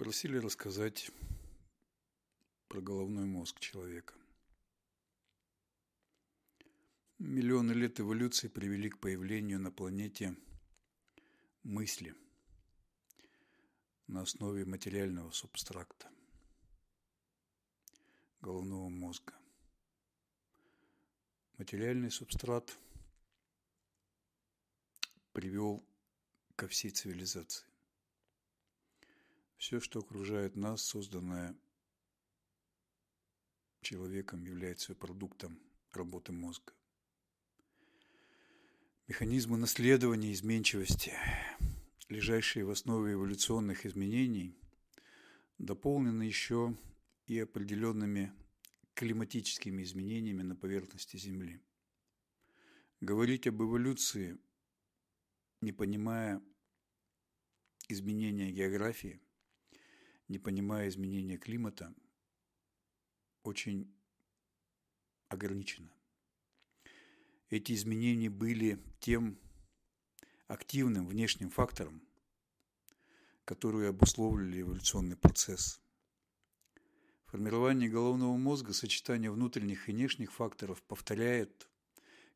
Просили рассказать про головной мозг человека. Миллионы лет эволюции привели к появлению на планете мысли на основе материального субстракта головного мозга. Материальный субстрат привел ко всей цивилизации. Все, что окружает нас, созданное человеком, является продуктом работы мозга. Механизмы наследования изменчивости, лежащие в основе эволюционных изменений, дополнены еще и определенными климатическими изменениями на поверхности Земли. Говорить об эволюции, не понимая изменения географии – не понимая изменения климата, очень ограничено. Эти изменения были тем активным внешним фактором, который обусловливали эволюционный процесс. Формирование головного мозга, сочетание внутренних и внешних факторов повторяет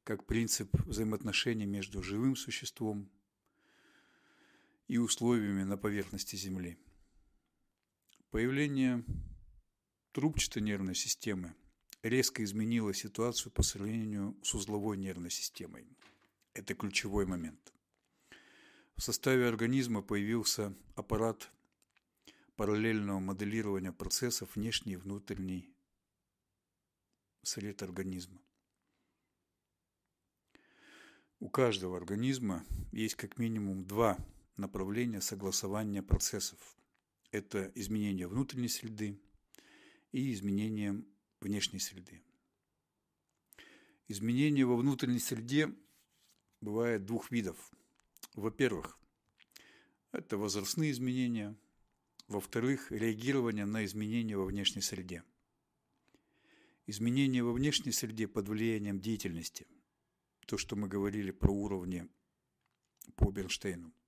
как принцип взаимоотношений между живым существом и условиями на поверхности Земли – Появление трубчатой нервной системы резко изменило ситуацию по сравнению с узловой нервной системой. Это ключевой момент. В составе организма появился аппарат параллельного моделирования процессов внешней и внутренней сред организма. У каждого организма есть как минимум два направления согласования процессов – это изменение внутренней среды и изменение внешней среды. Изменения во внутренней среде бывает двух видов. Во-первых, это возрастные изменения. Во-вторых, реагирование на изменения во внешней среде. Изменения во внешней среде под влиянием деятельности. То, что мы говорили про уровни по Бернштейну –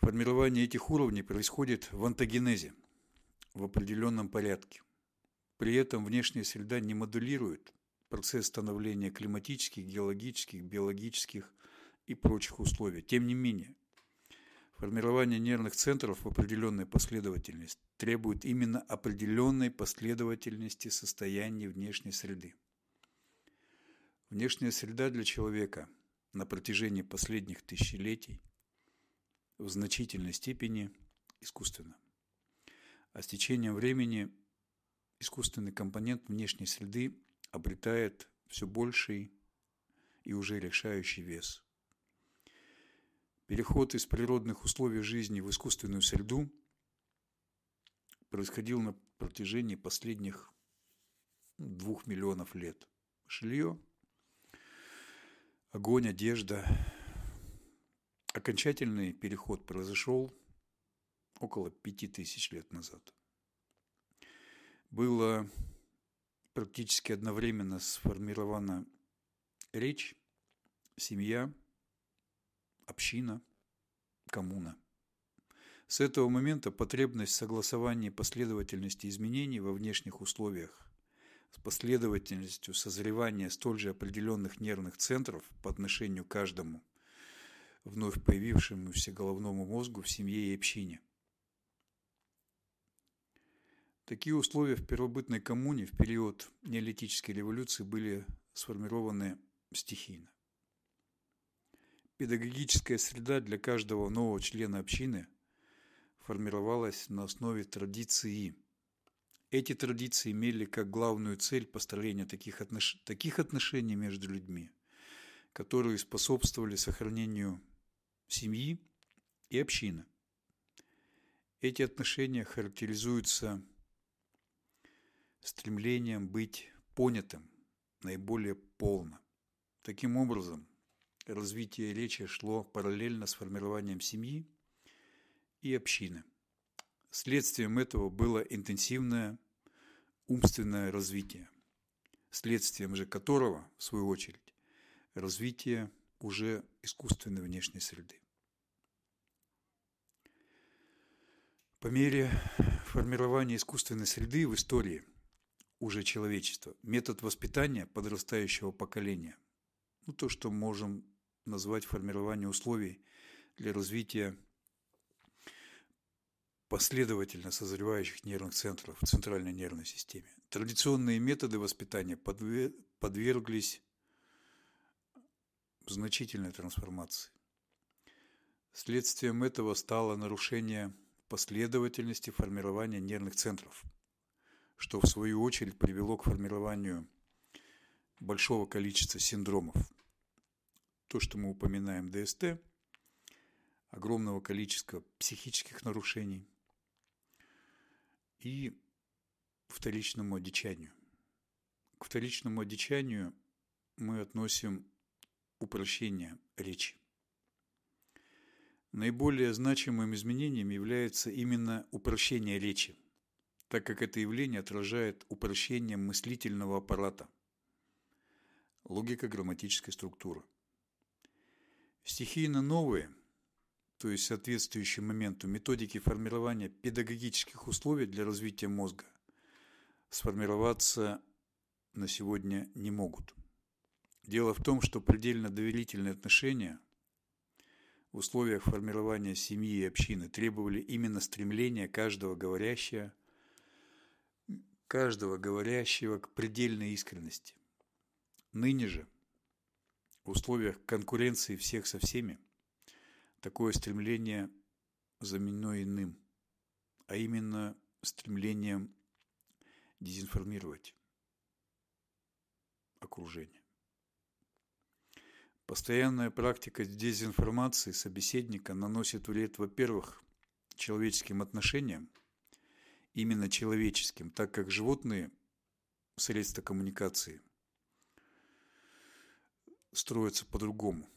Формирование этих уровней происходит в антогенезе, в определенном порядке. При этом внешняя среда не модулирует процесс становления климатических, геологических, биологических и прочих условий. Тем не менее, формирование нервных центров в определенной последовательности требует именно определенной последовательности состояний внешней среды. Внешняя среда для человека на протяжении последних тысячелетий в значительной степени искусственно. А с течением времени искусственный компонент внешней среды обретает все больший и уже решающий вес. Переход из природных условий жизни в искусственную среду происходил на протяжении последних двух миллионов лет. Жилье, огонь, одежда, Окончательный переход произошел около пяти тысяч лет назад. Было практически одновременно сформирована речь, семья, община, коммуна. С этого момента потребность в согласовании последовательности изменений во внешних условиях с последовательностью созревания столь же определенных нервных центров по отношению к каждому вновь появившемуся головному мозгу в семье и общине. Такие условия в первобытной коммуне в период неолитической революции были сформированы стихийно. Педагогическая среда для каждого нового члена общины формировалась на основе традиции. Эти традиции имели как главную цель построение таких, отнош... таких отношений между людьми, которые способствовали сохранению семьи и общины. Эти отношения характеризуются стремлением быть понятым наиболее полно. Таким образом, развитие речи шло параллельно с формированием семьи и общины. Следствием этого было интенсивное умственное развитие, следствием же которого, в свою очередь, развитие уже искусственной внешней среды. По мере формирования искусственной среды в истории уже человечества, метод воспитания подрастающего поколения, ну, то, что можем назвать формирование условий для развития последовательно созревающих нервных центров в центральной нервной системе. Традиционные методы воспитания подверглись значительной трансформации. Следствием этого стало нарушение последовательности формирования нервных центров, что в свою очередь привело к формированию большого количества синдромов. То, что мы упоминаем ДСТ, огромного количества психических нарушений и вторичному одичанию. К вторичному одичанию мы относим упрощение речи. Наиболее значимым изменением является именно упрощение речи, так как это явление отражает упрощение мыслительного аппарата, логика грамматической структуры. Стихийно новые, то есть соответствующие моменту методики формирования педагогических условий для развития мозга, сформироваться на сегодня не могут. Дело в том, что предельно доверительные отношения – в условиях формирования семьи и общины требовали именно стремления каждого говорящего, каждого говорящего к предельной искренности. Ныне же, в условиях конкуренции всех со всеми, такое стремление заменено иным, а именно стремлением дезинформировать окружение. Постоянная практика дезинформации собеседника наносит вред, во-первых, человеческим отношениям, именно человеческим, так как животные средства коммуникации строятся по-другому.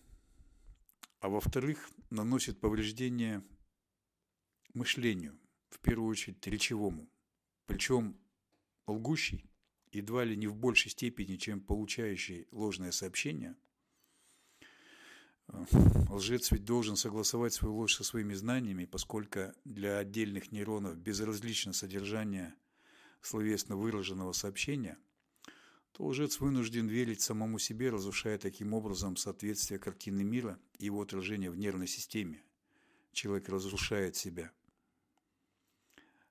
А во-вторых, наносит повреждение мышлению, в первую очередь речевому. Причем лгущий едва ли не в большей степени, чем получающий ложное сообщение – Лжец ведь должен согласовать свою ложь со своими знаниями, поскольку для отдельных нейронов безразлично содержание словесно выраженного сообщения, то лжец вынужден верить самому себе, разрушая таким образом соответствие картины мира и его отражение в нервной системе. Человек разрушает себя.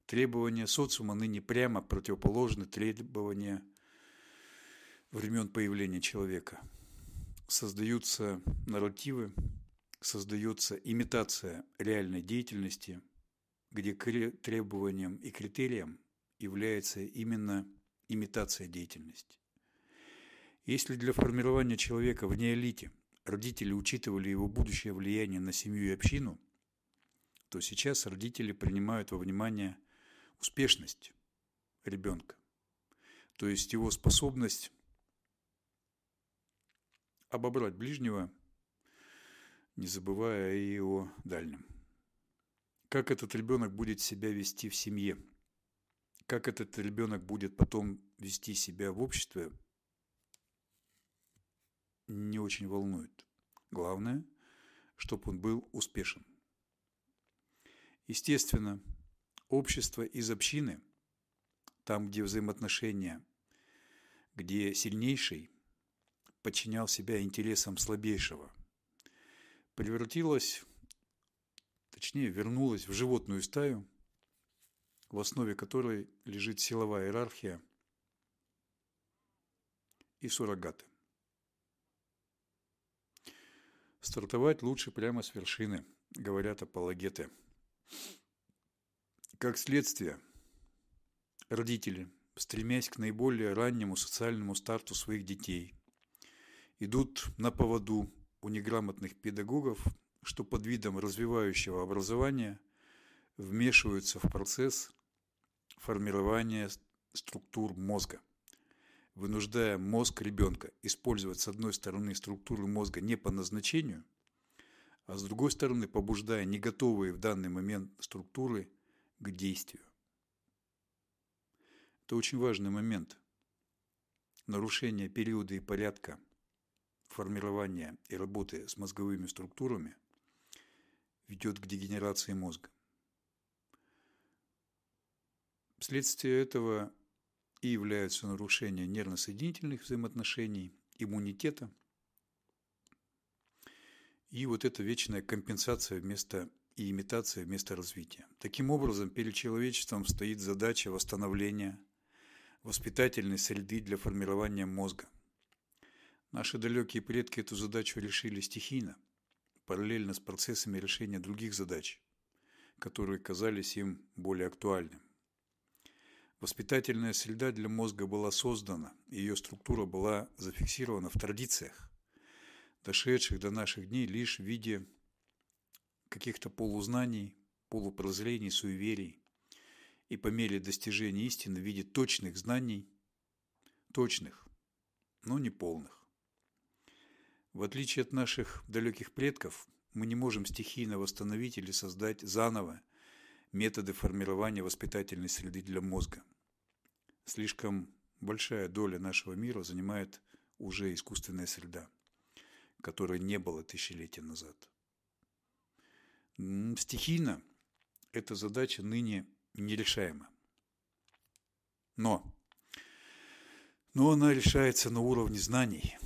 Требования социума ныне прямо противоположны требованиям времен появления человека – создаются нарративы, создается имитация реальной деятельности, где требованием и критерием является именно имитация деятельности. Если для формирования человека в неолите родители учитывали его будущее влияние на семью и общину, то сейчас родители принимают во внимание успешность ребенка, то есть его способность обобрать ближнего, не забывая и о дальнем. Как этот ребенок будет себя вести в семье? Как этот ребенок будет потом вести себя в обществе, не очень волнует. Главное, чтобы он был успешен. Естественно, общество из общины, там, где взаимоотношения, где сильнейший подчинял себя интересам слабейшего, превратилась, точнее вернулась в животную стаю, в основе которой лежит силовая иерархия и суррогаты. Стартовать лучше прямо с вершины, говорят апологеты. Как следствие, родители, стремясь к наиболее раннему социальному старту своих детей – идут на поводу у неграмотных педагогов, что под видом развивающего образования вмешиваются в процесс формирования структур мозга, вынуждая мозг ребенка использовать с одной стороны структуры мозга не по назначению, а с другой стороны побуждая не готовые в данный момент структуры к действию. Это очень важный момент. Нарушение периода и порядка – формирования и работы с мозговыми структурами ведет к дегенерации мозга. Вследствие этого и являются нарушения нервно-соединительных взаимоотношений, иммунитета и вот эта вечная компенсация вместо и имитация вместо развития. Таким образом, перед человечеством стоит задача восстановления воспитательной среды для формирования мозга. Наши далекие предки эту задачу решили стихийно, параллельно с процессами решения других задач, которые казались им более актуальными. Воспитательная среда для мозга была создана, ее структура была зафиксирована в традициях, дошедших до наших дней лишь в виде каких-то полузнаний, полупрозрений, суеверий, и по мере достижения истины в виде точных знаний, точных, но не полных. В отличие от наших далеких предков, мы не можем стихийно восстановить или создать заново методы формирования воспитательной среды для мозга. Слишком большая доля нашего мира занимает уже искусственная среда, которой не было тысячелетия назад. Стихийно эта задача ныне нерешаема. Но, но она решается на уровне знаний.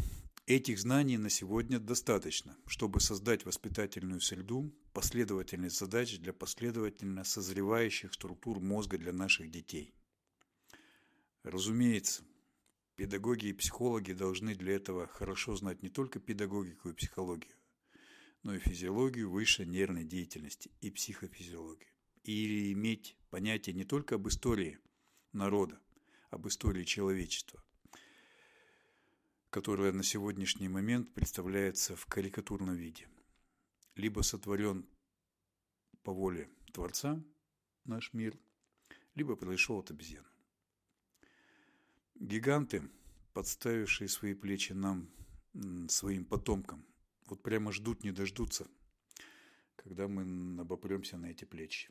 Этих знаний на сегодня достаточно, чтобы создать воспитательную среду, последовательность задач для последовательно созревающих структур мозга для наших детей. Разумеется, педагоги и психологи должны для этого хорошо знать не только педагогику и психологию, но и физиологию высшей нервной деятельности и психофизиологию или иметь понятие не только об истории народа, об истории человечества, которая на сегодняшний момент представляется в карикатурном виде, либо сотворен по воле Творца наш мир, либо произошел от обезьян. Гиганты, подставившие свои плечи нам, своим потомкам, вот прямо ждут, не дождутся, когда мы обопремся на эти плечи.